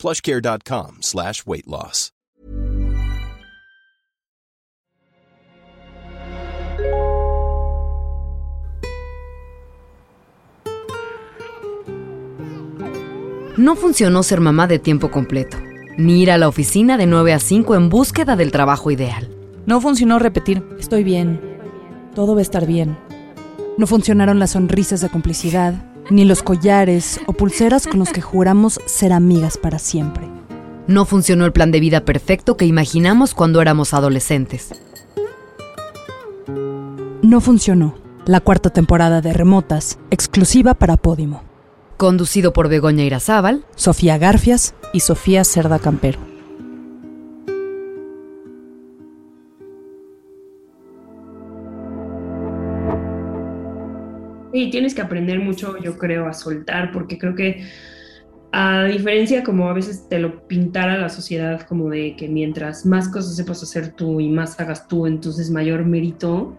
plushcare.com slash weight loss. No funcionó ser mamá de tiempo completo, ni ir a la oficina de 9 a 5 en búsqueda del trabajo ideal. No funcionó repetir, estoy bien, todo va a estar bien. No funcionaron las sonrisas de complicidad, ni los collares o pulseras con los que juramos ser amigas para siempre. No funcionó el plan de vida perfecto que imaginamos cuando éramos adolescentes. No funcionó la cuarta temporada de Remotas, exclusiva para Podimo. Conducido por Begoña Irazábal, Sofía Garfias y Sofía Cerda Campero. Y tienes que aprender mucho, yo creo, a soltar, porque creo que a diferencia como a veces te lo pintara la sociedad como de que mientras más cosas sepas hacer tú y más hagas tú, entonces mayor mérito,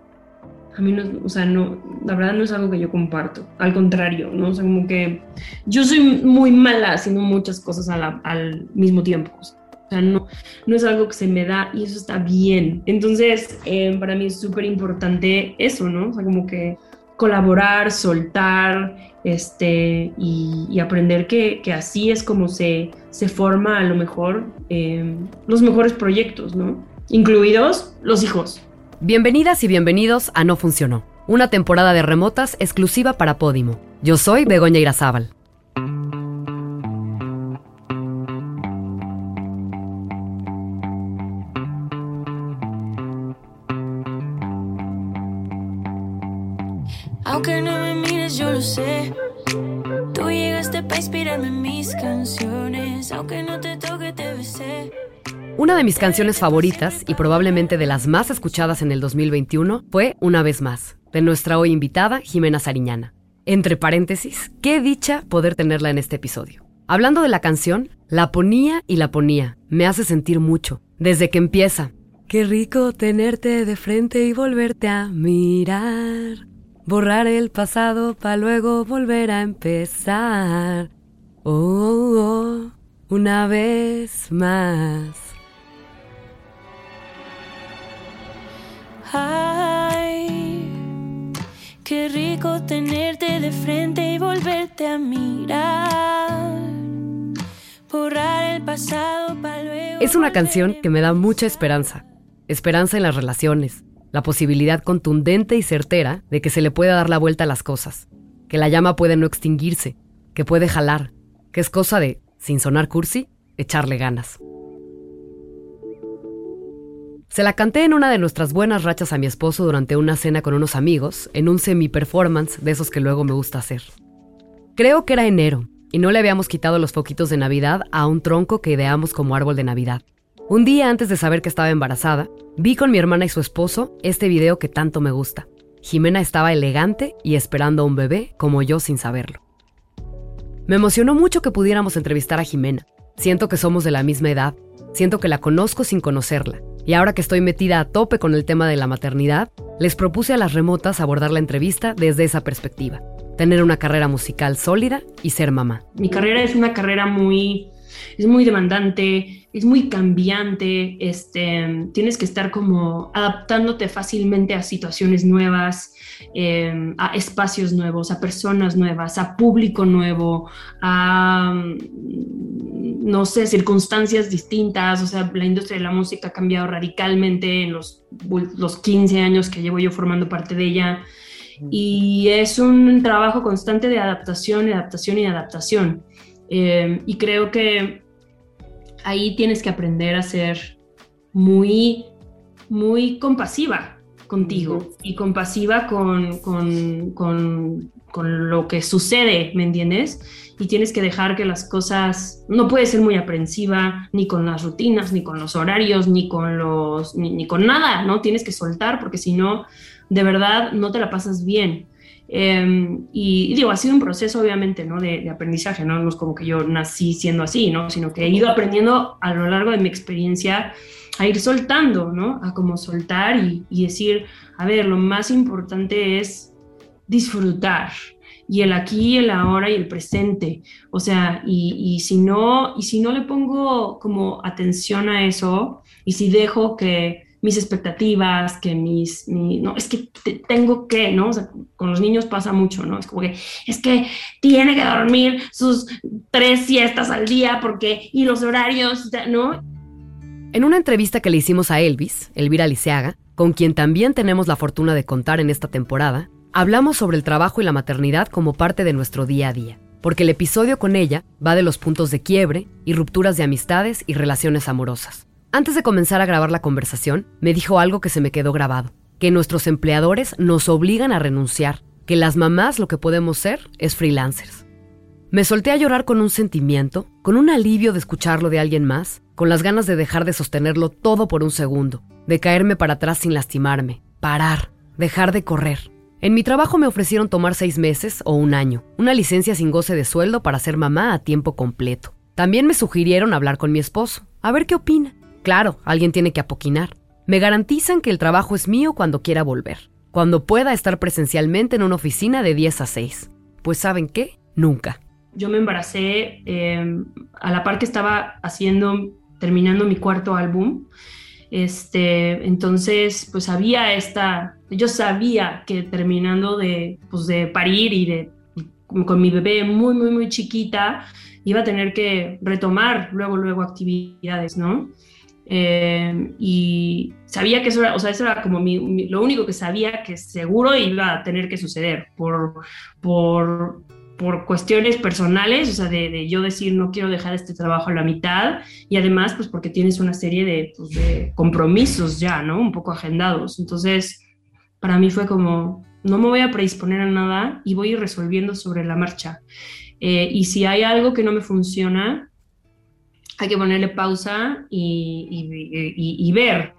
a mí no, o sea, no, la verdad no es algo que yo comparto, al contrario, ¿no? O sea, como que yo soy muy mala haciendo muchas cosas al mismo tiempo, o sea, no, no es algo que se me da y eso está bien. Entonces, eh, para mí es súper importante eso, ¿no? O sea, como que colaborar, soltar este, y, aprender que, así es como se, se forma a lo mejor em, los mejores proyectos, ¿no? Incluidos los hijos. Bienvenidas y bienvenidos a No Funcionó, una temporada de remotas exclusiva para Podimo. Yo soy Begoña Irazábal. Aunque no me mires, yo lo sé. Tú llegaste para inspirarme mis canciones. Aunque no te toque, te. Una de mis canciones favoritas y probablemente de las más escuchadas en el 2021 fue Una vez más, de nuestra hoy invitada Jimena Sariñana. Entre paréntesis, qué dicha poder tenerla en este episodio. Hablando de la canción, la ponía y la ponía. Me hace sentir mucho. Desde que empieza. Qué rico tenerte de frente y volverte a mirar. Borrar el pasado para luego volver a empezar. Oh, oh, oh, una vez más. Ay, qué rico tenerte de frente y volverte a mirar. Borrar el pasado para luego. Es una canción que me da mucha esperanza. Esperanza en las relaciones, la posibilidad contundente y certera de que se le pueda dar la vuelta a las cosas, que la llama puede no extinguirse, que puede jalar, que es cosa de, sin sonar cursi, echarle ganas. Se la canté en una de nuestras buenas rachas a mi esposo durante una cena con unos amigos, en un semi-performance de esos que luego me gusta hacer. Creo que era enero, y no le habíamos quitado los foquitos de Navidad a un tronco que ideamos como árbol de Navidad. Un día antes de saber que estaba embarazada, vi con mi hermana y su esposo este video que tanto me gusta. Jimena estaba elegante y esperando a un bebé como yo sin saberlo. Me emocionó mucho que pudiéramos entrevistar a Jimena. Siento que somos de la misma edad, siento que la conozco sin conocerla. Y ahora que estoy metida a tope con el tema de la maternidad, les propuse a las remotas abordar la entrevista desde esa perspectiva. Tener una carrera musical sólida y ser mamá. Mi carrera es una carrera muy es muy demandante, es muy cambiante, este, tienes que estar como adaptándote fácilmente a situaciones nuevas, em, a espacios nuevos, a personas nuevas, a público nuevo, a, no sé, circunstancias distintas, o sea, la industria de la música ha cambiado radicalmente en los, los 15 años que llevo yo formando parte de ella. Y es un trabajo constante de adaptación, adaptación y adaptación. Em, y creo que ahí tienes que aprender a ser muy, muy compasiva contigo y compasiva con, con, con lo que sucede, ¿me entiendes? Y tienes que dejar que las cosas, no puedes ser muy aprensiva ni con las rutinas, ni con los horarios, ni con los, ni, con nada, ¿no? Tienes que soltar porque si no, de verdad no te la pasas bien. Em, y, digo, ha sido un proceso obviamente, ¿no? De, aprendizaje, ¿no? No es como que yo nací siendo así, ¿no? Sino que he ido aprendiendo a lo largo de mi experiencia a ir soltando, ¿no? A como soltar y, y decir, a ver, lo más importante es disfrutar y el aquí, el ahora y el presente. O sea, y, si no, y si no le pongo como atención a eso, y si dejo que mis expectativas, que mis, no, es que tengo que, ¿no? O sea, con los niños pasa mucho, ¿no? Es como que, es que tiene que dormir sus tres siestas al día porque, y los horarios, ¿no? En una entrevista que le hicimos a Elvis, Elvira Liceaga, con quien también tenemos la fortuna de contar en esta temporada, Hablamos sobre el trabajo y la maternidad como parte de nuestro día a día, porque el episodio con ella va de los puntos de quiebre y rupturas de amistades y relaciones amorosas. Antes de comenzar a grabar la conversación, me dijo algo que se me quedó grabado, que nuestros empleadores nos obligan a renunciar, que las mamás lo que podemos ser es freelancers. Me solté a llorar con un sentimiento, con un alivio de escucharlo de alguien más, con las ganas de dejar de sostenerlo todo por un segundo, de caerme para atrás sin lastimarme, parar, dejar de correr. En mi trabajo me ofrecieron tomar seis meses o un año, una licencia sin goce de sueldo para ser mamá a tiempo completo. También me sugirieron hablar con mi esposo, a ver qué opina. Claro, alguien tiene que apoquinar. Me garantizan que el trabajo es mío cuando quiera volver, cuando pueda estar presencialmente en una oficina de 10 a 6. Pues ¿saben qué? Nunca. Yo me embaracé em, a la par que estaba haciendo, terminando mi cuarto álbum. Este, entonces, pues había esta yo sabía que terminando de, pues, de parir y de con mi bebé muy, muy, muy chiquita, iba a tener que retomar luego, luego actividades, ¿no? Eh, y sabía que eso era, o sea, eso era como lo único que sabía que seguro iba a tener que suceder por, por, por cuestiones personales, o sea, de, de, yo decir no quiero dejar este trabajo a la mitad y además pues porque tienes una serie de, pues, de compromisos ya, ¿no? Un poco agendados. Entonces, para mí fue como, no me voy a predisponer a nada y voy a ir resolviendo sobre la marcha. Eh, y si hay algo que no me funciona, hay que ponerle pausa y, ver.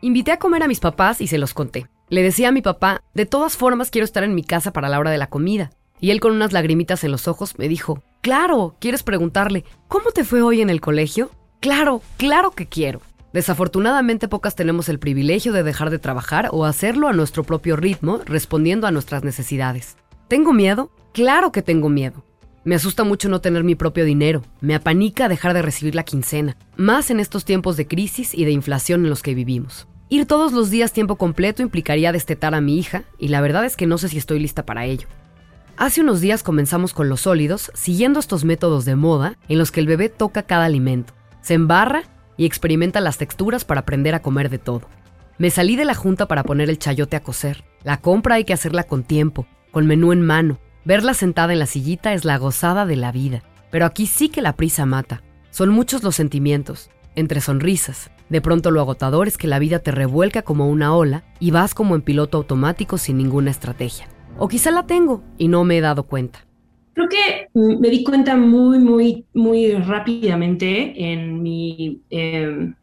Invité a comer a mis papás y se los conté. Le decía a mi papá, de todas formas quiero estar en mi casa para la hora de la comida. Y él con unas lagrimitas en los ojos me dijo, claro, ¿quieres preguntarle, ¿cómo te fue hoy en el colegio? Claro, claro que quiero. Desafortunadamente pocas tenemos el privilegio de dejar de trabajar o hacerlo a nuestro propio ritmo, respondiendo a nuestras necesidades. ¿Tengo miedo? Claro que tengo miedo. Me asusta mucho no tener mi propio dinero, me apanica dejar de recibir la quincena, más en estos tiempos de crisis y de inflación en los que vivimos. Ir todos los días tiempo completo implicaría destetar a mi hija, y la verdad es que no sé si estoy lista para ello. Hace unos días comenzamos con los sólidos, siguiendo estos métodos de moda en los que el bebé toca cada alimento, se embarra y experimenta las texturas para aprender a comer de todo. Me salí de la junta para poner el chayote a cocer. La compra hay que hacerla con tiempo, con menú en mano. Verla sentada en la sillita es la gozada de la vida. Pero aquí sí que la prisa mata. Son muchos los sentimientos, entre sonrisas. De pronto lo agotador es que la vida te revuelca como una ola y vas como en piloto automático sin ninguna estrategia. O quizá la tengo y no me he dado cuenta. Creo que me di cuenta muy, muy, muy rápidamente en mi, em,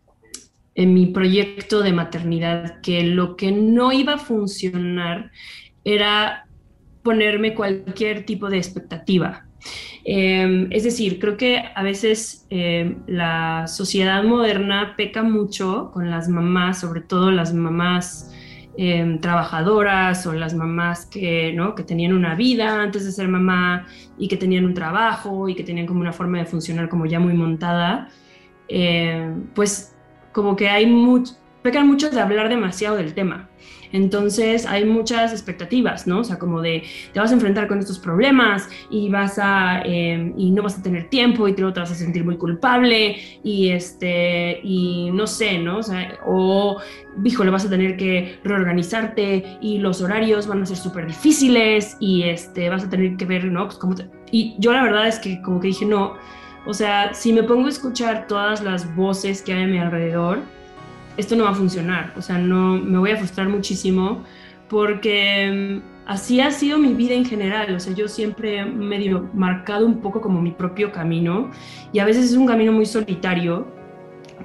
en mi proyecto de maternidad que lo que no iba a funcionar era ponerme cualquier tipo de expectativa. Em, es decir, creo que a veces em, la sociedad moderna peca mucho con las mamás, sobre todo las mamás Em, trabajadoras o las mamás que, ¿no? que tenían una vida antes de ser mamá y que tenían un trabajo y que tenían como una forma de funcionar como ya muy montada, pues como que hay mucho, pecan mucho de hablar demasiado del tema. Entonces hay muchas expectativas, ¿no? O sea, como de te vas a enfrentar con estos problemas y vas a em, y no vas a tener tiempo y te, te vas a sentir muy culpable y este y no sé, ¿no? O sea, o vas a tener que reorganizarte y los horarios van a ser súper difíciles y este vas a tener que ver, ¿no? Pues cómo y yo la verdad es que como que dije no. O sea, si me pongo a escuchar todas las voces que hay a mi alrededor, esto no va a funcionar, o sea, no, me voy a frustrar muchísimo porque mm, así ha sido mi vida en general, o sea, yo siempre he medio marcado un poco como mi propio camino y a veces es un camino muy solitario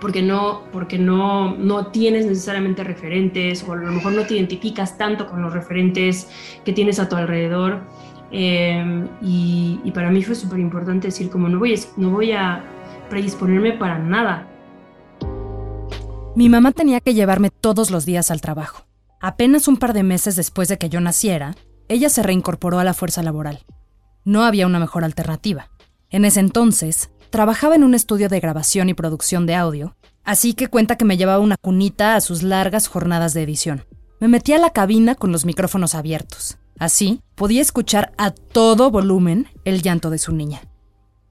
porque no, porque no, no tienes necesariamente referentes o a lo mejor no te identificas tanto con los referentes que tienes a tu alrededor. Eh, y, y, para mí fue súper importante decir como no voy, no voy a predisponerme para nada. Mi mamá tenía que llevarme todos los días al trabajo. Apenas un par de meses después de que yo naciera, ella se reincorporó a la fuerza laboral. No había una mejor alternativa. En ese entonces, trabajaba en un estudio de grabación y producción de audio, así que cuenta que me llevaba una cunita a sus largas jornadas de edición. Me metía a la cabina con los micrófonos abiertos. Así, podía escuchar a todo volumen el llanto de su niña.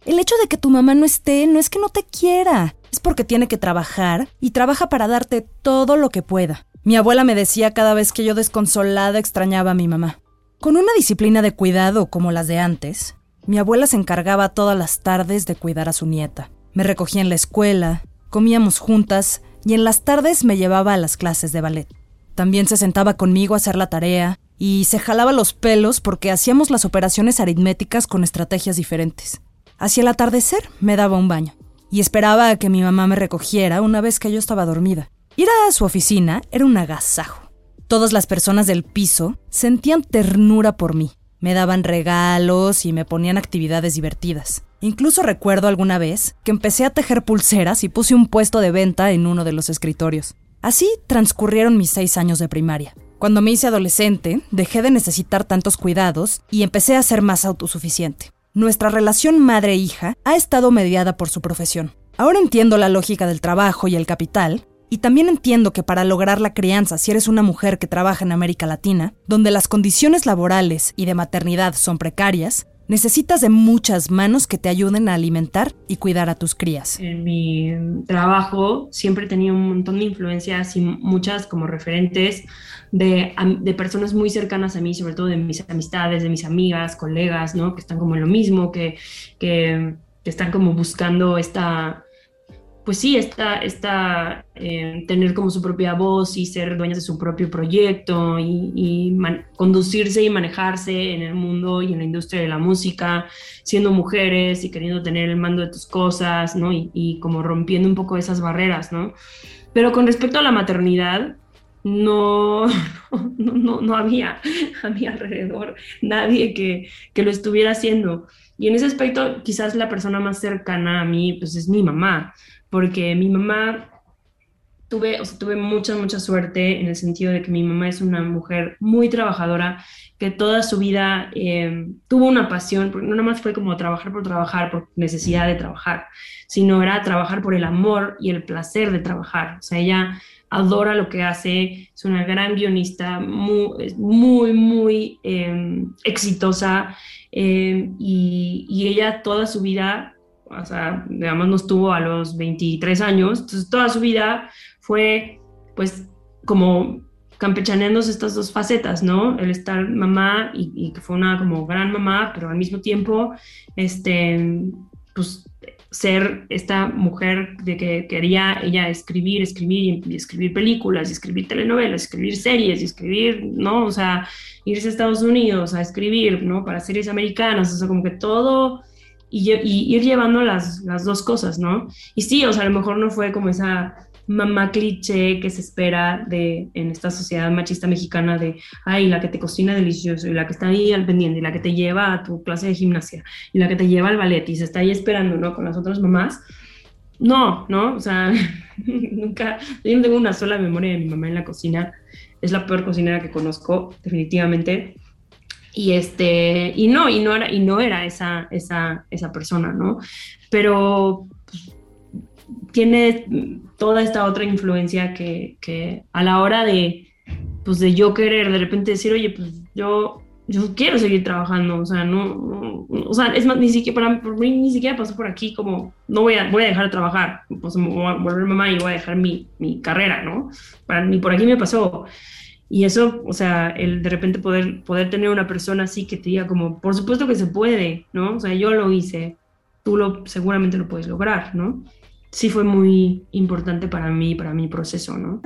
El hecho de que tu mamá no esté no es que no te quiera, es porque tiene que trabajar y trabaja para darte todo lo que pueda. Mi abuela me decía cada vez que yo desconsolada extrañaba a mi mamá. Con una disciplina de cuidado como las de antes, mi abuela se encargaba todas las tardes de cuidar a su nieta. Me recogía en la escuela, comíamos juntas y en las tardes me llevaba a las clases de ballet. También se sentaba conmigo a hacer la tarea y se jalaba los pelos porque hacíamos las operaciones aritméticas con estrategias diferentes. Hacia el atardecer me daba un baño y esperaba a que mi mamá me recogiera una vez que yo estaba dormida. Ir a su oficina era un agasajo. Todas las personas del piso sentían ternura por mí. Me daban regalos y me ponían actividades divertidas. Incluso recuerdo alguna vez que empecé a tejer pulseras y puse un puesto de venta en uno de los escritorios. Así transcurrieron mis seis años de primaria. Cuando me hice adolescente, dejé de necesitar tantos cuidados y empecé a ser más autosuficiente. Nuestra relación madre-hija ha estado mediada por su profesión. Ahora entiendo la lógica del trabajo y el capital, y también entiendo que para lograr la crianza, si eres una mujer que trabaja en América Latina, donde las condiciones laborales y de maternidad son precarias, necesitas de muchas manos que te ayuden a alimentar y cuidar a tus crías. En mi trabajo siempre he tenido un montón de influencias y muchas como referentes de, de, personas muy cercanas a mí, sobre todo de mis amistades, de mis amigas, colegas, ¿no? Que están como en lo mismo, que, que, que están como buscando esta pues sí, está, está eh, tener como su propia voz y ser dueñas de su propio proyecto y, conducirse y manejarse en el mundo y en la industria de la música, siendo mujeres y queriendo tener el mando de tus cosas, ¿no? Y, como rompiendo un poco esas barreras, ¿no? Pero con respecto a la maternidad, no, no, no, había a mi alrededor nadie que, que lo estuviera haciendo. Y en ese aspecto, quizás la persona más cercana a mí, pues es mi mamá porque mi mamá tuve, o sea, tuve mucha, mucha suerte en el sentido de que mi mamá es una mujer muy trabajadora, que toda su vida em, tuvo una pasión, porque no nada más fue como trabajar por trabajar, por necesidad de trabajar, sino era trabajar por el amor y el placer de trabajar. O sea, ella adora lo que hace, es una gran guionista, muy, muy, muy em, exitosa, em, y, y ella toda su vida o sea, digamos, nos tuvo a los 23 años, entonces toda su vida fue, pues, como campechaneándose estas dos facetas, ¿no? El estar mamá y, que fue una como gran mamá, pero al mismo tiempo, este, pues, ser esta mujer de que quería ella escribir, escribir y escribir películas, y escribir telenovelas, escribir series, y escribir, ¿no? O sea, irse a Estados Unidos a escribir, ¿no? Para series americanas, o sea, como que todo y, ir llevando las, las, dos cosas, ¿no? Y sí, o sea, a lo mejor no fue como esa mamá cliché que se espera de en esta sociedad machista mexicana de, ay, la que te cocina delicioso y la que está ahí al pendiente y la que te lleva a tu clase de gimnasia y la que te lleva al ballet y se está ahí esperando, ¿no? Con las otras mamás. No, ¿no? O sea, nunca, yo no tengo una sola memoria de mi mamá en la cocina. Es la peor cocinera que conozco, definitivamente. Y, este, y no, y no era, y no era esa, esa, esa persona, ¿no? Pero pues, tiene toda esta otra influencia que, que, a la hora de, pues de yo querer de repente decir, oye, pues yo, yo quiero seguir trabajando, o sea, no, o sea, es más, ni siquiera, para por mí ni siquiera pasó por aquí como, no voy a, voy a dejar de trabajar, pues me voy a volver mamá y voy a dejar mi, mi carrera, ¿no? Para, ni por aquí me pasó. Y eso, o sea, el de repente poder, poder tener una persona así que te diga como, por supuesto que se puede, ¿no? O sea, yo lo hice, tú lo, seguramente lo puedes lograr, ¿no? Sí fue muy importante para mí, para mi proceso, ¿no?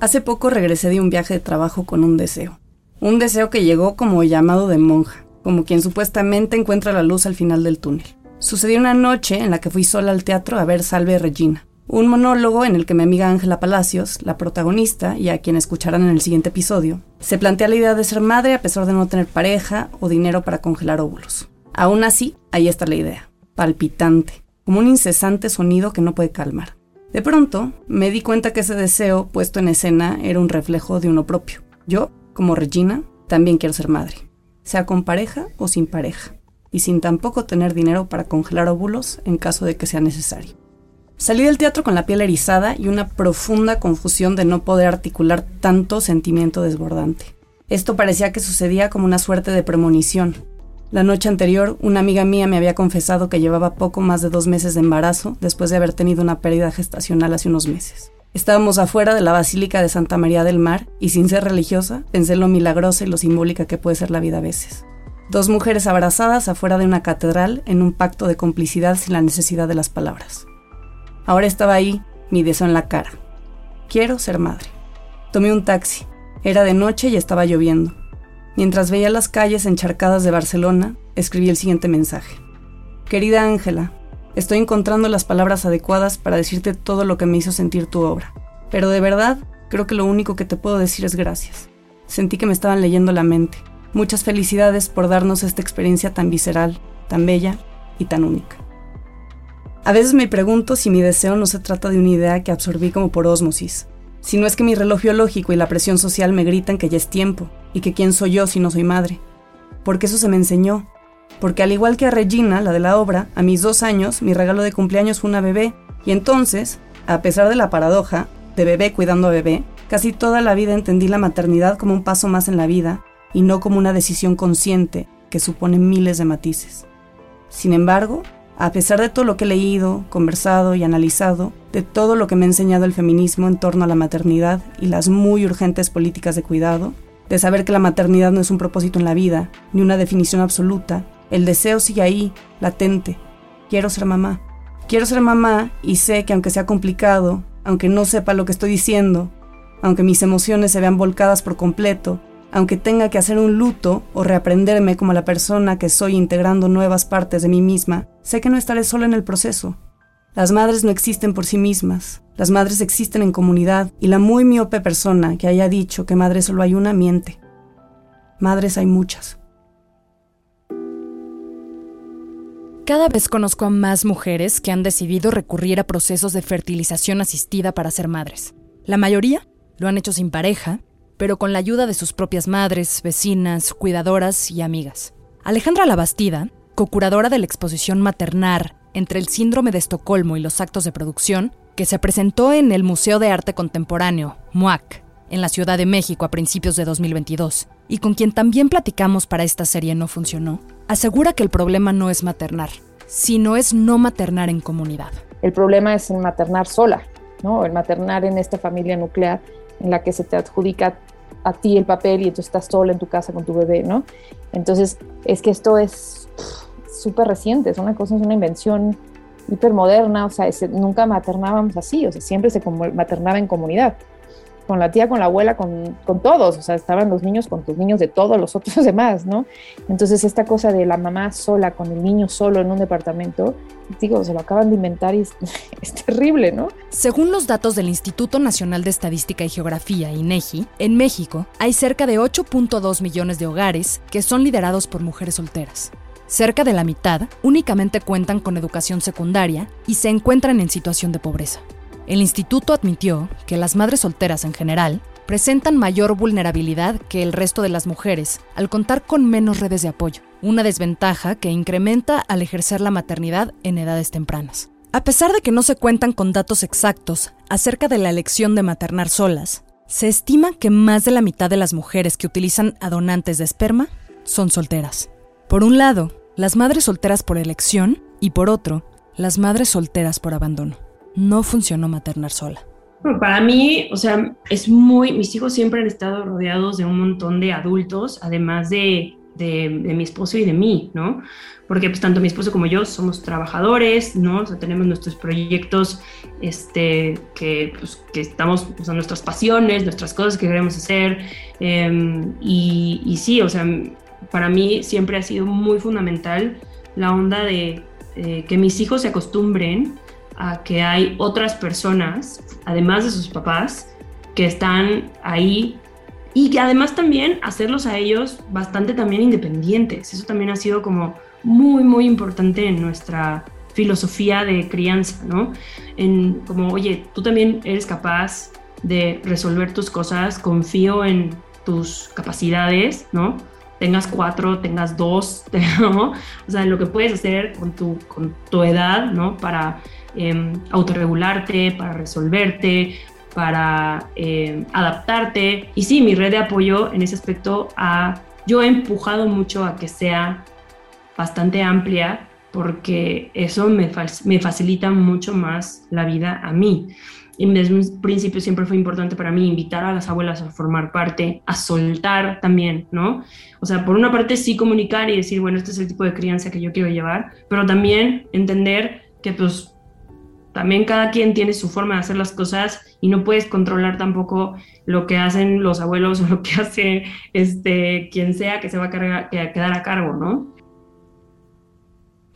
Hace poco regresé de un viaje de trabajo con un deseo. Un deseo que llegó como llamado de monja, como quien supuestamente encuentra la luz al final del túnel. Sucedió una noche en la que fui sola al teatro a ver Salve Regina, un monólogo en el que mi amiga Ángela Palacios, la protagonista, y a quien escucharán en el siguiente episodio, se plantea la idea de ser madre a pesar de no tener pareja o dinero para congelar óvulos. Aún así, ahí está la idea, palpitante, como un incesante sonido que no puede calmar. De pronto, me di cuenta que ese deseo puesto en escena era un reflejo de uno propio. Yo, como Regina, también quiero ser madre, sea con pareja o sin pareja, y sin tampoco tener dinero para congelar óvulos en caso de que sea necesario. Salí del teatro con la piel erizada y una profunda confusión de no poder articular tanto sentimiento desbordante. Esto parecía que sucedía como una suerte de premonición. La noche anterior, una amiga mía me había confesado que llevaba poco más de dos meses de embarazo después de haber tenido una pérdida gestacional hace unos meses. Estábamos afuera de la Basílica de Santa María del Mar y sin ser religiosa, pensé lo milagrosa y lo simbólica que puede ser la vida a veces. Dos mujeres abrazadas afuera de una catedral en un pacto de complicidad sin la necesidad de las palabras. Ahora estaba ahí, mi deseo en la cara. Quiero ser madre. Tomé un taxi. Era de noche y estaba lloviendo. Mientras veía las calles encharcadas de Barcelona, escribí el siguiente mensaje. Querida Ángela, Estoy encontrando las palabras adecuadas para decirte todo lo que me hizo sentir tu obra. Pero de verdad, creo que lo único que te puedo decir es gracias. Sentí que me estaban leyendo la mente. Muchas felicidades por darnos esta experiencia tan visceral, tan bella y tan única. A veces me pregunto si mi deseo no se trata de una idea que absorbí como por ósmosis, si no es que mi reloj biológico y la presión social me gritan que ya es tiempo y que quién soy yo si no soy madre. Porque eso se me enseñó, porque al igual que a Regina, la de la obra, a mis dos años mi regalo de cumpleaños fue una bebé, y entonces, a pesar de la paradoja, de bebé cuidando a bebé, casi toda la vida entendí la maternidad como un paso más en la vida y no como una decisión consciente que supone miles de matices. Sin embargo, a pesar de todo lo que he leído, conversado y analizado, de todo lo que me ha enseñado el feminismo en torno a la maternidad y las muy urgentes políticas de cuidado, de saber que la maternidad no es un propósito en la vida, ni una definición absoluta, el deseo sigue ahí, latente. Quiero ser mamá. Quiero ser mamá y sé que aunque sea complicado, aunque no sepa lo que estoy diciendo, aunque mis emociones se vean volcadas por completo, aunque tenga que hacer un luto o reaprenderme como la persona que soy integrando nuevas partes de mí misma, sé que no estaré sola en el proceso. Las madres no existen por sí mismas, las madres existen en comunidad y la muy miope persona que haya dicho que madre solo hay una miente. Madres hay muchas. Cada vez conozco a más mujeres que han decidido recurrir a procesos de fertilización asistida para ser madres. La mayoría lo han hecho sin pareja, pero con la ayuda de sus propias madres, vecinas, cuidadoras y amigas. Alejandra Labastida, co-curadora de la exposición Maternar entre el síndrome de Estocolmo y los actos de producción, que se presentó en el Museo de Arte Contemporáneo, MUAC, en la Ciudad de México a principios de 2022, y con quien también platicamos para esta serie No Funcionó, asegura que el problema no es maternar, sino es no maternar en comunidad. El problema es el maternar sola, ¿no? El maternar en esta familia nuclear en la que se te adjudica a ti el papel y entonces estás sola en tu casa con tu bebé, ¿no? Entonces, es que esto es súper reciente, es una cosa, es una invención hipermoderna, o sea, nunca maternábamos así, o sea, siempre se maternaba en comunidad con la tía, con la abuela, con, con, todos, o sea, estaban los niños con tus niños de todos los otros demás, ¿no? Entonces esta cosa de la mamá sola con el niño solo en un departamento, digo, se lo acaban de inventar y es, es terrible, ¿no? Según los datos del Instituto Nacional de Estadística y Geografía, INEGI, en México hay cerca de 8.2 millones de hogares que son liderados por mujeres solteras. Cerca de la mitad únicamente cuentan con educación secundaria y se encuentran en situación de pobreza. El instituto admitió que las madres solteras en general presentan mayor vulnerabilidad que el resto de las mujeres al contar con menos redes de apoyo, una desventaja que incrementa al ejercer la maternidad en edades tempranas. A pesar de que no se cuentan con datos exactos acerca de la elección de maternar solas, se estima que más de la mitad de las mujeres que utilizan adonantes de esperma son solteras. Por un lado, las madres solteras por elección y por otro, las madres solteras por abandono no funcionó maternar sola? para mí, o sea, es muy, mis hijos siempre han estado rodeados de un montón de adultos, además de de, mi esposo y de mí, ¿no? Porque pues tanto mi esposo como yo somos trabajadores, ¿no? O sea, tenemos nuestros proyectos, este, que, pues, que estamos, o sea, nuestras pasiones, nuestras cosas que queremos hacer. Em, y, y, sí, o sea, para mí siempre ha sido muy fundamental la onda de eh, que mis hijos se acostumbren a que hay otras personas, además de sus papás, que están ahí y que además también hacerlos a ellos bastante también independientes. Eso también ha sido como muy, muy importante en nuestra filosofía de crianza, ¿no? En como, oye, tú también eres capaz de resolver tus cosas, confío en tus capacidades, ¿no? Tengas cuatro, tengas dos. O sea, lo que puedes hacer con tu, con tu edad, ¿no? Para eh, autorregularte, para resolverte, para eh, adaptarte. Y sí, mi red de apoyo en ese aspecto yo he empujado mucho a que sea bastante amplia porque eso me, me facilita mucho más la vida a mí. Y desde un principio siempre fue importante para mí invitar a las abuelas a formar parte, a soltar también, ¿no? O sea, por una parte sí comunicar y decir, bueno, este es el tipo de crianza que yo quiero llevar, pero también entender que pues también cada quien tiene su forma de hacer las cosas y no puedes controlar tampoco lo que hacen los abuelos o lo que hace este, quien sea que se va a, quedar a cargo, ¿no?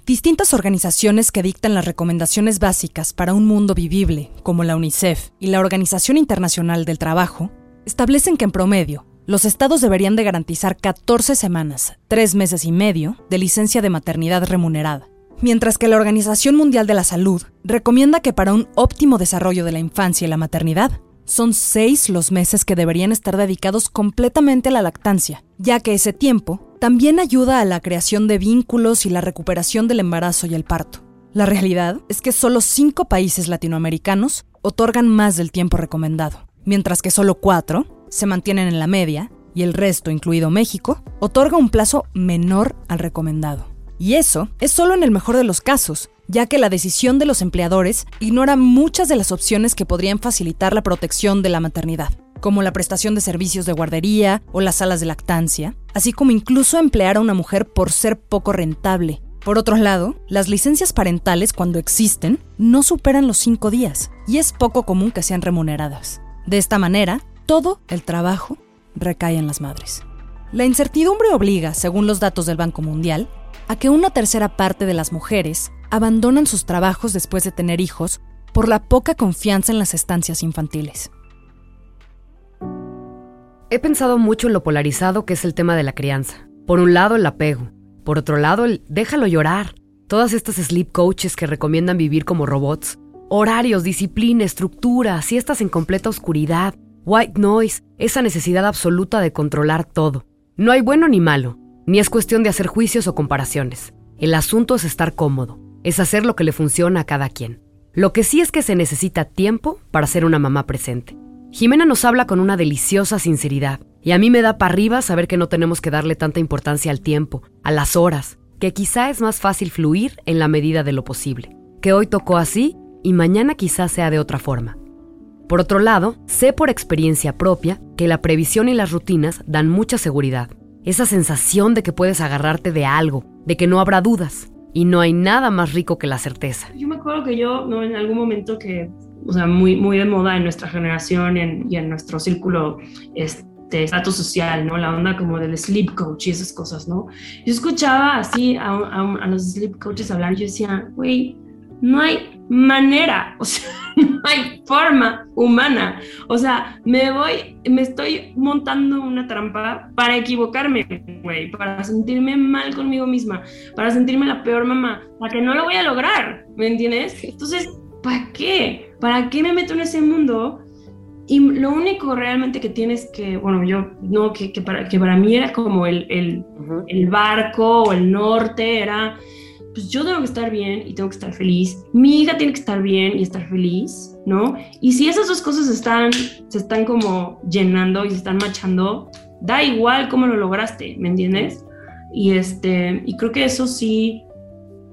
Distintas organizaciones que dictan las recomendaciones básicas para un mundo vivible, como la UNICEF y la Organización Internacional del Trabajo, establecen que en promedio, los estados deberían de garantizar 14 semanas, 3 meses y medio, de licencia de maternidad remunerada mientras que la Organización Mundial de la Salud recomienda que para un óptimo desarrollo de la infancia y la maternidad, son seis los meses que deberían estar dedicados completamente a la lactancia, ya que ese tiempo también ayuda a la creación de vínculos y la recuperación del embarazo y el parto. La realidad es que solo cinco países latinoamericanos otorgan más del tiempo recomendado, mientras que solo cuatro se mantienen en la media y el resto, incluido México, otorga un plazo menor al recomendado. Y eso es solo en el mejor de los casos, ya que la decisión de los empleadores ignora muchas de las opciones que podrían facilitar la protección de la maternidad, como la prestación de servicios de guardería o las salas de lactancia, así como incluso emplear a una mujer por ser poco rentable. Por otro lado, las licencias parentales, cuando existen, no superan los cinco días, y es poco común que sean remuneradas. De esta manera, todo el trabajo recae en las madres. La incertidumbre obliga, según los datos del Banco Mundial, a que una tercera parte de las mujeres abandonan sus trabajos después de tener hijos por la poca confianza en las estancias infantiles. He pensado mucho en lo polarizado que es el tema de la crianza. Por un lado, el apego. Por otro lado, el déjalo llorar. Todas estas sleep coaches que recomiendan vivir como robots. Horarios, disciplina, estructura, siestas en completa oscuridad, white noise, esa necesidad absoluta de controlar todo. No hay bueno ni malo, ni es cuestión de hacer juicios o comparaciones. El asunto es estar cómodo, es hacer lo que le funciona a cada quien. Lo que sí es que se necesita tiempo para ser una mamá presente. Jimena nos habla con una deliciosa sinceridad, y a mí me da para arriba saber que no tenemos que darle tanta importancia al tiempo, a las horas, que quizá es más fácil fluir en la medida de lo posible, que hoy tocó así y mañana quizá sea de otra forma. Por otro lado, sé por experiencia propia que la previsión y las rutinas dan mucha seguridad, esa sensación de que puedes agarrarte de algo, de que no habrá dudas. Y no hay nada más rico que la certeza. Yo me acuerdo que yo, ¿no? en algún momento que, o sea, muy, muy de moda en nuestra generación y en nuestro círculo este, estatus social, ¿no? La onda como del sleep coach y esas cosas, ¿no? Yo escuchaba así a, a los sleep coaches hablar y yo decía, güey, no hay manera, o sea, no hay forma humana. O sea, me voy, me estoy montando una trampa para equivocarme, güey, para sentirme mal conmigo misma, para sentirme la peor mamá, para que no lo voy a lograr, ¿me entiendes? Entonces, ¿para qué? ¿Para qué me meto en ese mundo? Y lo único realmente que tienes que, bueno, yo, no, que, para, que para mí era como el, el, el barco o el norte, era pues yo tengo que estar bien y tengo que estar feliz. Mi hija tiene que estar bien y estar feliz, ¿no? Y si esas dos cosas están, se están como llenando y se están machando, da igual cómo lo lograste, ¿me entiendes? Y, este, y creo que eso sí,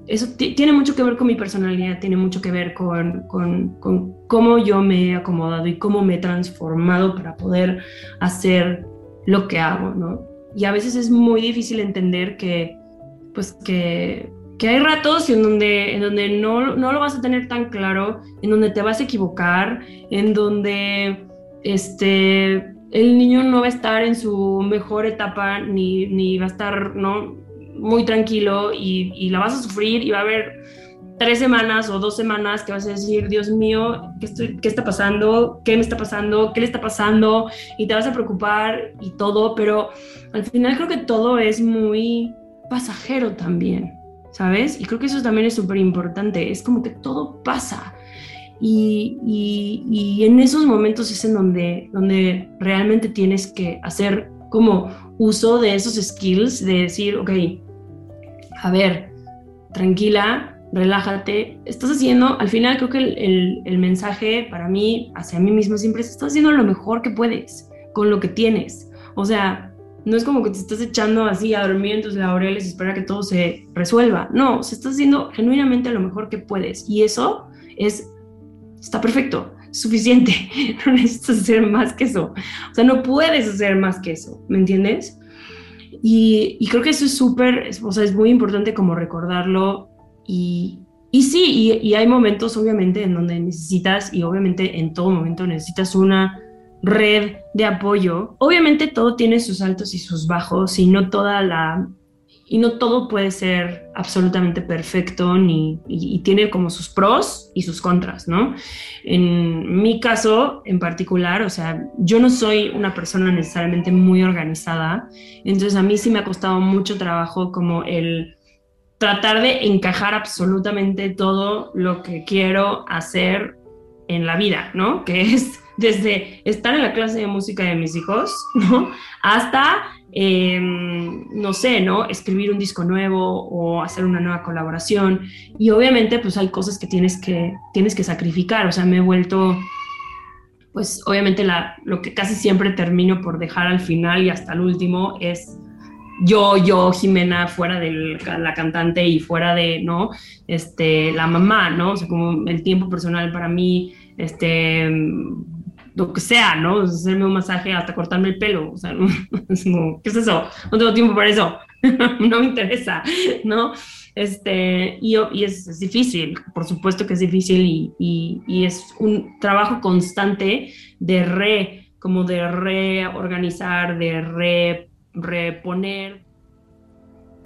eso tiene mucho que ver con mi personalidad, tiene mucho que ver con, con, con cómo yo me he acomodado y cómo me he transformado para poder hacer lo que hago, ¿no? y a veces es muy difícil entender que, pues que, que hay ratos en donde, en donde no, no, lo vas a tener tan claro, en donde te vas a equivocar, en donde este, el niño no va a estar en su mejor etapa ni, ni va a estar ¿no? muy tranquilo y, la vas a sufrir y va a haber tres semanas o dos semanas que vas a decir, Dios mío, ¿qué, ¿qué está pasando? ¿Qué me está pasando? ¿Qué le está pasando? Y te vas a preocupar y todo, pero al final creo que todo es muy pasajero también, ¿sabes? Y creo que eso también es súper importante, es como que todo pasa. Y, y, en esos momentos es en donde, donde realmente tienes que hacer como uso de esos skills, de decir, ok, a ver, tranquila, relájate, estás haciendo, al final creo que el, el, mensaje para mí, hacia mí mismo siempre es, estás haciendo lo mejor que puedes con lo que tienes. O sea, no es como que te estás echando así a dormir en tus laureles y espera que todo se resuelva. No, se estás haciendo genuinamente lo mejor que puedes. Y eso es, está perfecto, suficiente. No necesitas hacer más que eso. O sea, no puedes hacer más que eso, ¿me entiendes? Y, creo que eso es súper, o sea, es muy importante como recordarlo y, sí, y, hay momentos obviamente en donde necesitas, y obviamente en todo momento necesitas una red de apoyo. Obviamente todo tiene sus altos y sus bajos y no toda la... Y no todo puede ser absolutamente perfecto ni, y, tiene como sus pros y sus contras, ¿no? En mi caso en particular, o sea, yo no soy una persona necesariamente muy organizada, entonces a mí sí me ha costado mucho trabajo como el tratar de encajar absolutamente todo lo que quiero hacer en la vida, ¿no? Que es desde estar en la clase de música de mis hijos, ¿no? Hasta, eh, no sé, ¿no? Escribir un disco nuevo o hacer una nueva colaboración. Y obviamente, pues hay cosas que tienes que, tienes que sacrificar. O sea, me he vuelto, pues obviamente la, lo que casi siempre termino por dejar al final y hasta el último es yo, yo, Jimena, fuera de la cantante y fuera de, ¿no? Este, la mamá, ¿no? O sea, como el tiempo personal para mí, este, lo que sea, ¿no? Hacerme un masaje hasta cortarme el pelo, o sea, ¿no? ¿qué es eso? No tengo tiempo para eso, no me interesa, ¿no? Este, y, y es, es, difícil, por supuesto que es difícil y, y, es un trabajo constante de re, como de reorganizar, de re, reponer.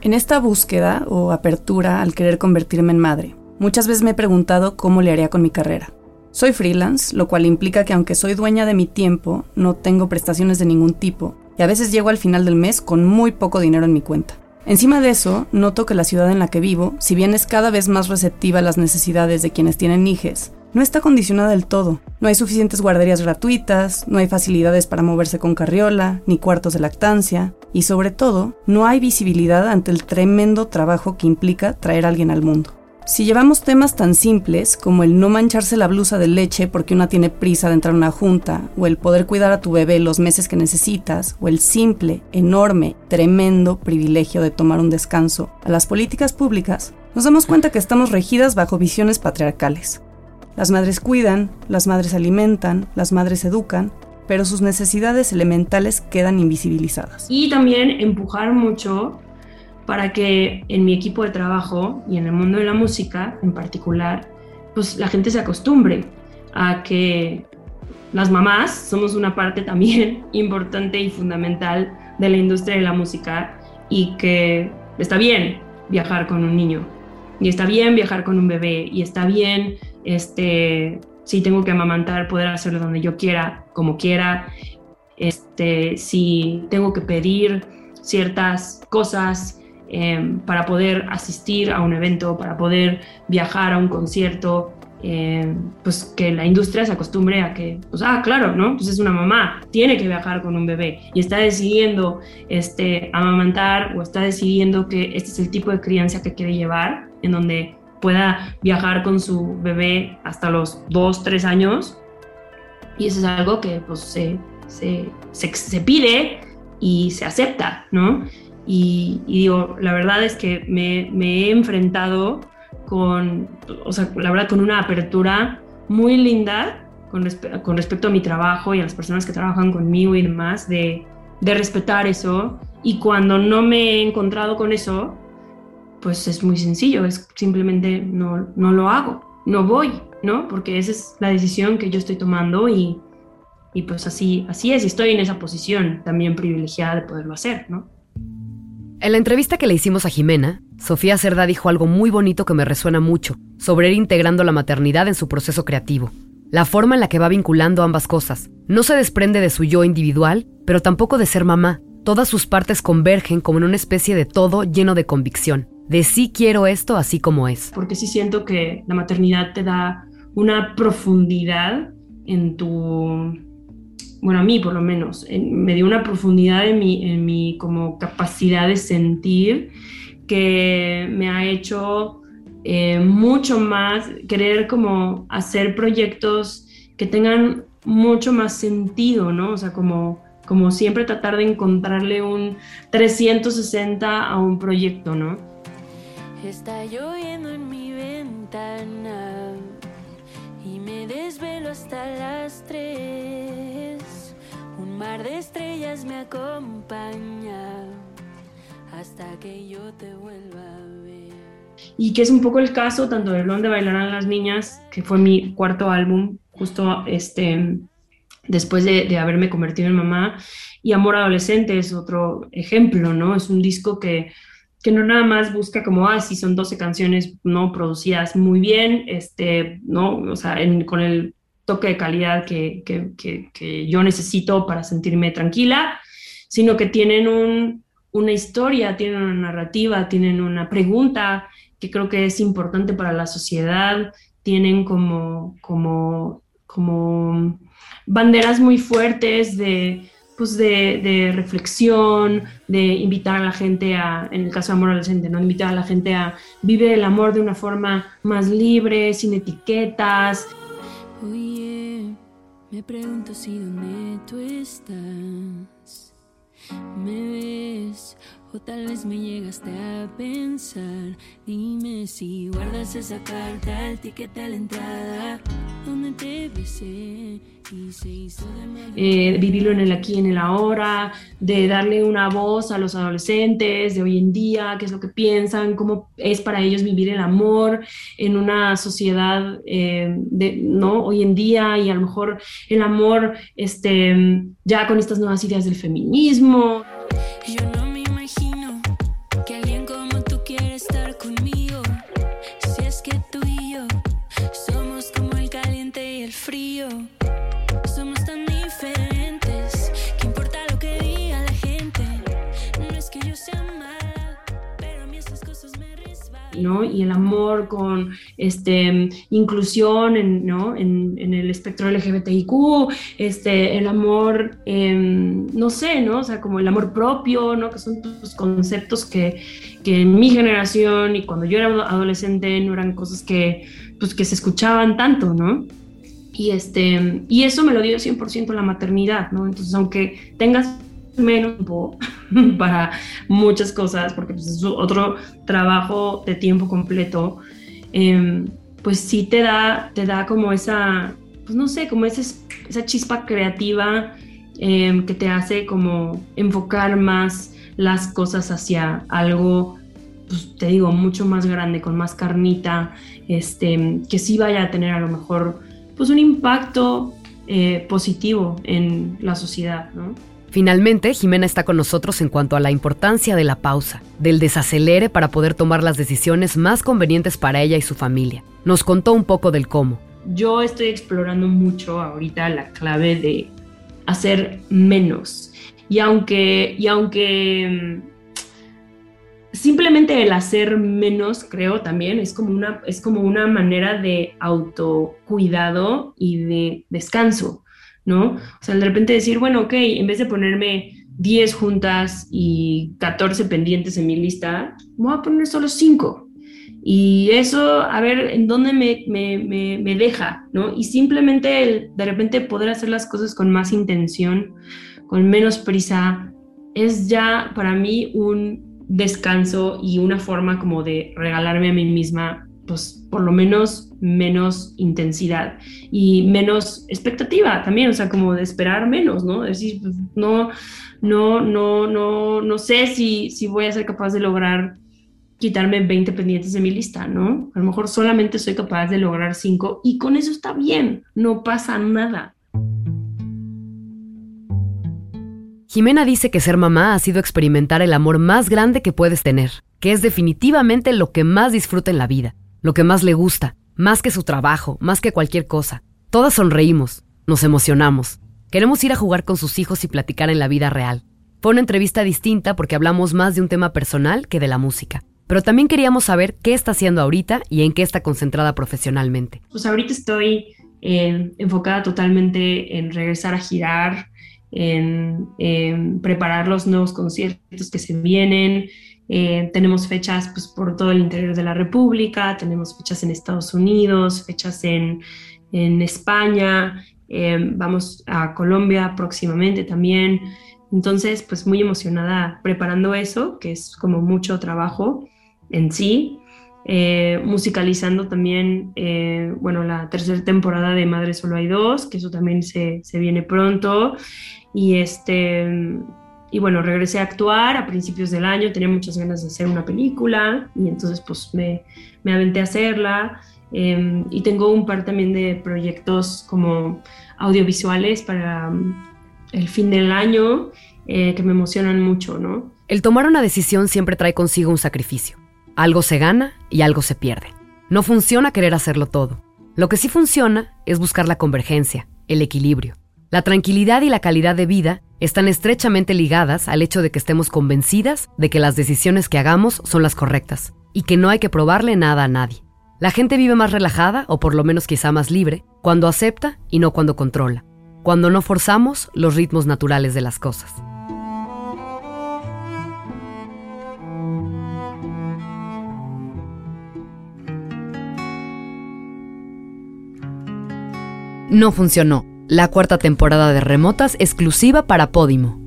En esta búsqueda o apertura al querer convertirme en madre, muchas veces me he preguntado cómo le haría con mi carrera. Soy freelance, lo cual implica que aunque soy dueña de mi tiempo, no tengo prestaciones de ningún tipo, y a veces llego al final del mes con muy poco dinero en mi cuenta. Encima de eso, noto que la ciudad en la que vivo, si bien es cada vez más receptiva a las necesidades de quienes tienen hijes, no está condicionada del todo. No hay suficientes guarderías gratuitas, no hay facilidades para moverse con carriola, ni cuartos de lactancia, y sobre todo, no hay visibilidad ante el tremendo trabajo que implica traer a alguien al mundo. Si llevamos temas tan simples como el no mancharse la blusa de leche porque una tiene prisa de entrar a una junta, o el poder cuidar a tu bebé los meses que necesitas, o el simple, enorme, tremendo privilegio de tomar un descanso a las políticas públicas, nos damos cuenta que estamos regidas bajo visiones patriarcales. Las madres cuidan, las madres alimentan, las madres educan, pero sus necesidades elementales quedan invisibilizadas. Y también empujar mucho para que en mi equipo de trabajo y en el mundo de la música en particular, pues la gente se acostumbre a que las mamás somos una parte también importante y fundamental de la industria de la música y que está bien viajar con un niño y está bien viajar con un bebé y está bien este si tengo que amamantar poder hacerlo donde yo quiera como quiera. Este si tengo que pedir ciertas cosas eh, para poder asistir a un evento, para poder viajar a un concierto, eh, pues que la industria se acostumbre a que, pues, ah, claro, ¿no? Pues es una mamá, tiene que viajar con un bebé y está decidiendo este, amamantar o está decidiendo que este es el tipo de crianza que quiere llevar, en donde pueda viajar con su bebé hasta los dos, tres años. Y eso es algo que pues se, se, se, se pide y se acepta, ¿no? Y, y, digo, la verdad es que me, me, he enfrentado con, o sea, la verdad, con una apertura muy linda con, respe con, respecto a mi trabajo y a las personas que trabajan conmigo y demás, de, de respetar eso Y cuando no me he encontrado con eso, pues es muy sencillo, es simplemente no, no lo hago, no voy, ¿no? Porque esa es la decisión que yo estoy tomando y, y pues así, así es, y estoy en esa posición también privilegiada de poderlo hacer, ¿no? En la entrevista que le hicimos a Jimena, Sofía Cerda dijo algo muy bonito que me resuena mucho sobre ir integrando la maternidad en su proceso creativo. La forma en la que va vinculando ambas cosas. No se desprende de su yo individual, pero tampoco de ser mamá. Todas sus partes convergen como en una especie de todo lleno de convicción. De sí quiero esto así como es. Porque sí siento que la maternidad te da una profundidad en tu bueno, a mí por lo menos, me dio una profundidad en mi, en mi como capacidad de sentir que me ha hecho eh, mucho más querer como hacer proyectos que tengan mucho más sentido, ¿no? O sea, como, como siempre tratar de encontrarle un 360 a un proyecto, ¿no? Está lloviendo en mi ventana y me desvelo hasta las tres. Mar de estrellas me acompaña hasta que yo te vuelva a ver. Y que es un poco el caso tanto de Donde bailarán las niñas, que fue mi cuarto álbum, justo este, después de, de haberme convertido en mamá, y Amor Adolescente es otro ejemplo, ¿no? Es un disco que que no nada más busca como, ah, sí, son 12 canciones no producidas muy bien, este, ¿no? O sea, con el toque de calidad que, que, que, yo necesito para sentirme tranquila, sino que tienen un, una historia, tienen una narrativa, tienen una pregunta que creo que es importante para la sociedad, tienen como, como, como banderas muy fuertes de, pues de, reflexión, de invitar a la gente a, en el caso de amor adolescente, ¿no? Invitar a la gente a vivir el amor de una forma más libre, sin etiquetas. Oye, me pregunto si donde tú estás, me ves o tal vez me llegaste a pensar. Dime si guardas esa carta, el ticket a la entrada, donde te besé eh, vivirlo en el aquí, en el ahora, de darle una voz a los adolescentes de hoy en día, qué es lo que piensan, cómo es para ellos vivir el amor en una sociedad eh, de, ¿no? hoy en día y a lo mejor el amor este, ya con estas nuevas ideas del feminismo. Y el amor con este, inclusión en, ¿no? en, el espectro LGBTIQ, este, el amor, em, no sé, ¿no? O sea, como el amor propio, ¿no? Que son pues, conceptos que, que en mi generación y cuando yo era adolescente no eran cosas que, pues, que se escuchaban tanto, ¿no? Y, este, y eso me lo dio 100% la maternidad, ¿no? Entonces, aunque tengas menos tiempo para muchas cosas, porque pues, es otro trabajo de tiempo completo, em, pues sí te da, te da como esa, pues no sé, como esa, esa chispa creativa em, que te hace como enfocar más las cosas hacia algo, pues te digo, mucho más grande, con más carnita, este, que sí vaya a tener a lo mejor pues un impacto eh, positivo en la sociedad, ¿no? Finalmente, Jimena está con nosotros en cuanto a la importancia de la pausa, del desacelere para poder tomar las decisiones más convenientes para ella y su familia. Nos contó un poco del cómo. Yo estoy explorando mucho ahorita la clave de hacer menos. Y aunque, y aunque mm, simplemente el hacer menos, creo también, es como una, es como una manera de autocuidado y de descanso. ¿No? O sea, de repente decir, bueno, ok, en vez de ponerme 10 juntas y 14 pendientes en mi lista, voy a poner solo 5. Y eso, a ver, en dónde me, me, me, deja, ¿no? Y simplemente de repente poder hacer las cosas con más intención, con menos prisa, es ya para mí un descanso y una forma como de regalarme a mí misma pues por lo menos menos intensidad y menos expectativa también, o sea, como de esperar menos, ¿no? Decir, pues, no, no, no, no, no sé si, si voy a ser capaz de lograr quitarme 20 pendientes de mi lista, ¿no? A lo mejor solamente soy capaz de lograr 5 y con eso está bien, no pasa nada. Jimena dice que ser mamá ha sido experimentar el amor más grande que puedes tener, que es definitivamente lo que más disfruta en la vida, lo que más le gusta, más que su trabajo, más que cualquier cosa. Todas sonreímos, nos emocionamos. Queremos ir a jugar con sus hijos y platicar en la vida real. Fue una entrevista distinta porque hablamos más de un tema personal que de la música. Pero también queríamos saber qué está haciendo ahorita y en qué está concentrada profesionalmente. Pues ahorita estoy eh, enfocada totalmente en regresar a girar, en, preparar los nuevos conciertos que se vienen. Eh, tenemos fechas pues, por todo el interior de la República, tenemos fechas en Estados Unidos, fechas en, en España, eh, vamos a Colombia próximamente también. Entonces, pues muy emocionada preparando eso, que es como mucho trabajo en sí. Eh, musicalizando también, bueno, la tercera temporada de Madre Solo hay dos, que eso también se, se viene pronto. Y este y bueno, regresé a actuar a principios del año, tenía muchas ganas de hacer una película y entonces pues me, me aventé a hacerla. Em, y tengo un par también de proyectos como audiovisuales para um, el fin del año eh, que me emocionan mucho, ¿no? El tomar una decisión siempre trae consigo un sacrificio. Algo se gana y algo se pierde. No funciona querer hacerlo todo. Lo que sí funciona es buscar la convergencia, el equilibrio. La tranquilidad y la calidad de vida están estrechamente ligadas al hecho de que estemos convencidas de que las decisiones que hagamos son las correctas y que no hay que probarle nada a nadie. La gente vive más relajada, o por lo menos quizá más libre, cuando acepta y no cuando controla, cuando no forzamos los ritmos naturales de las cosas. No funcionó la cuarta temporada de Remotas exclusiva para Podimo.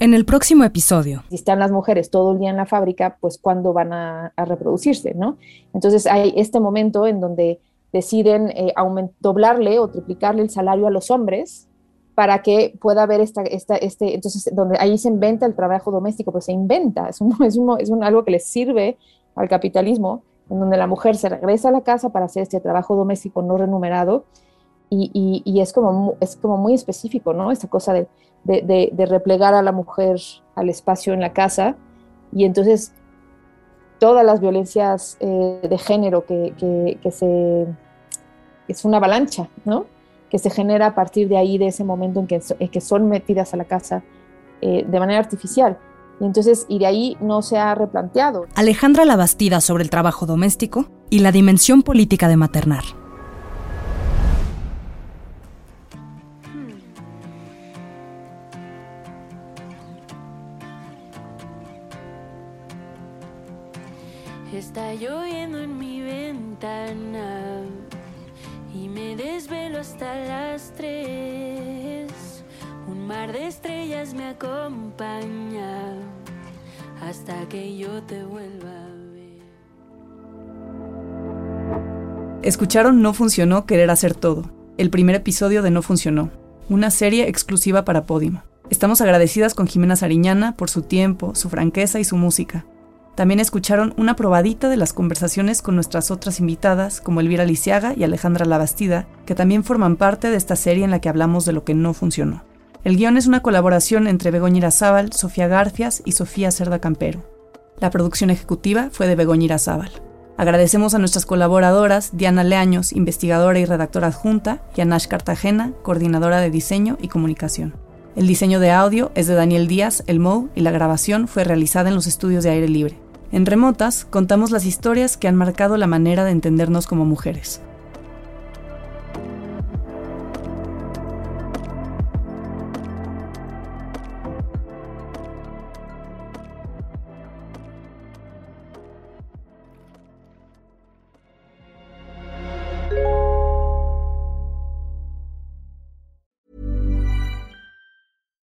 En el próximo episodio. Si están las mujeres todo el día en la fábrica, pues cuándo van a, reproducirse, ¿no? Entonces hay este momento en donde deciden eh, doblarle o triplicarle el salario a los hombres para que pueda haber esta, esta, este, entonces donde ahí se inventa el trabajo doméstico, pues se inventa, es, es, es algo que les sirve al capitalismo en donde la mujer se regresa a la casa para hacer este trabajo doméstico no remunerado y, es, como, es como muy específico, ¿no? Esta cosa de, de, replegar a la mujer al espacio en la casa y entonces todas las violencias eh, de género que, que, se... es una avalancha, ¿no? Que se genera a partir de ahí, de ese momento en que, en que son metidas a la casa eh, de manera artificial. Y entonces, y de ahí no se ha replanteado. Alejandra Labastida sobre el trabajo doméstico y la dimensión política de maternar. Está lloviendo en mi ventana y me desvelo hasta las tres mar de estrellas me acompaña hasta que yo te vuelva a ver. Escucharon No Funcionó Querer Hacer Todo, el primer episodio de No Funcionó, una serie exclusiva para Podimo. Estamos agradecidas con Jimena Sariñana por su tiempo, su franqueza y su música. También escucharon una probadita de las conversaciones con nuestras otras invitadas, como Elvira Lisiaga y Alejandra Labastida, que también forman parte de esta serie en la que hablamos de lo que no funcionó. El guion es una colaboración entre Begoña Irazábal, Sofía Garcias y Sofía Cerda Campero. La producción ejecutiva fue de Begoña Irazábal. Agradecemos a nuestras colaboradoras Diana Leaños, investigadora y redactora adjunta, y a Nash Cartagena, coordinadora de diseño y comunicación. El diseño de audio es de Daniel Díaz, el MOU, y la grabación fue realizada en los estudios de aire libre. En Remotas contamos las historias que han marcado la manera de entendernos como mujeres.